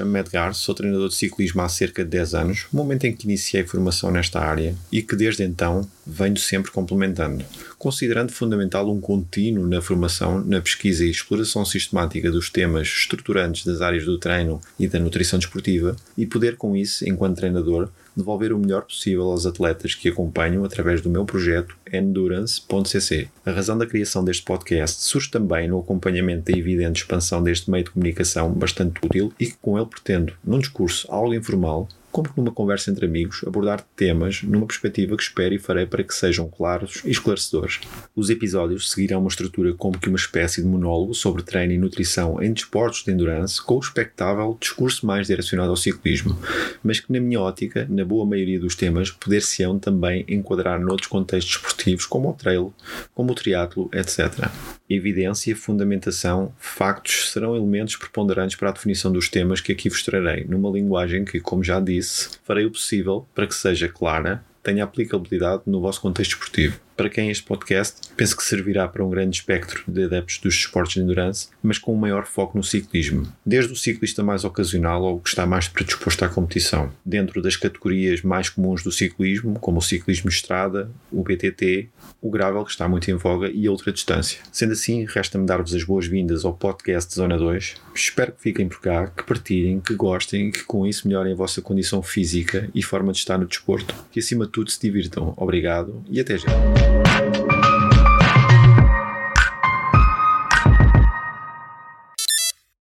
Hashem chamo-me Edgar, sou treinador de ciclismo há cerca de 10 anos, momento em que iniciei formação nesta área e que desde então venho sempre complementando, considerando fundamental um contínuo na formação, na pesquisa e exploração sistemática dos temas estruturantes das áreas do treino e da nutrição desportiva e poder com isso, enquanto treinador, devolver o melhor possível aos atletas que acompanham através do meu projeto endurance.cc. A razão da criação deste podcast surge também no acompanhamento da evidente expansão deste meio de comunicação bastante útil e que com ele pretendo, num discurso algo informal, como numa conversa entre amigos, abordar temas numa perspectiva que espero e farei para que sejam claros e esclarecedores. Os episódios seguirão uma estrutura como que uma espécie de monólogo sobre treino e nutrição em desportos de endurance, com o expectável discurso mais direcionado ao ciclismo, mas que, na minha ótica, na boa maioria dos temas, poder-se-ão também enquadrar noutros contextos esportivos, como o trail, como o triatlo, etc. Evidência, fundamentação, factos serão elementos preponderantes para a definição dos temas que aqui vos trarei, numa linguagem que, como já disse, farei o possível para que seja clara, tenha aplicabilidade no vosso contexto esportivo para quem este podcast penso que servirá para um grande espectro de adeptos dos esportes de endurance, mas com um maior foco no ciclismo. Desde o ciclista mais ocasional ao que está mais predisposto à competição, dentro das categorias mais comuns do ciclismo, como o ciclismo estrada, o BTT, o gravel que está muito em voga e a outra distância. Sendo assim, resta-me dar-vos as boas-vindas ao podcast Zona 2. Espero que fiquem por cá, que partilhem, que gostem e que com isso melhorem a vossa condição física e forma de estar no desporto. Que acima de tudo se divirtam. Obrigado e até já. Thank you.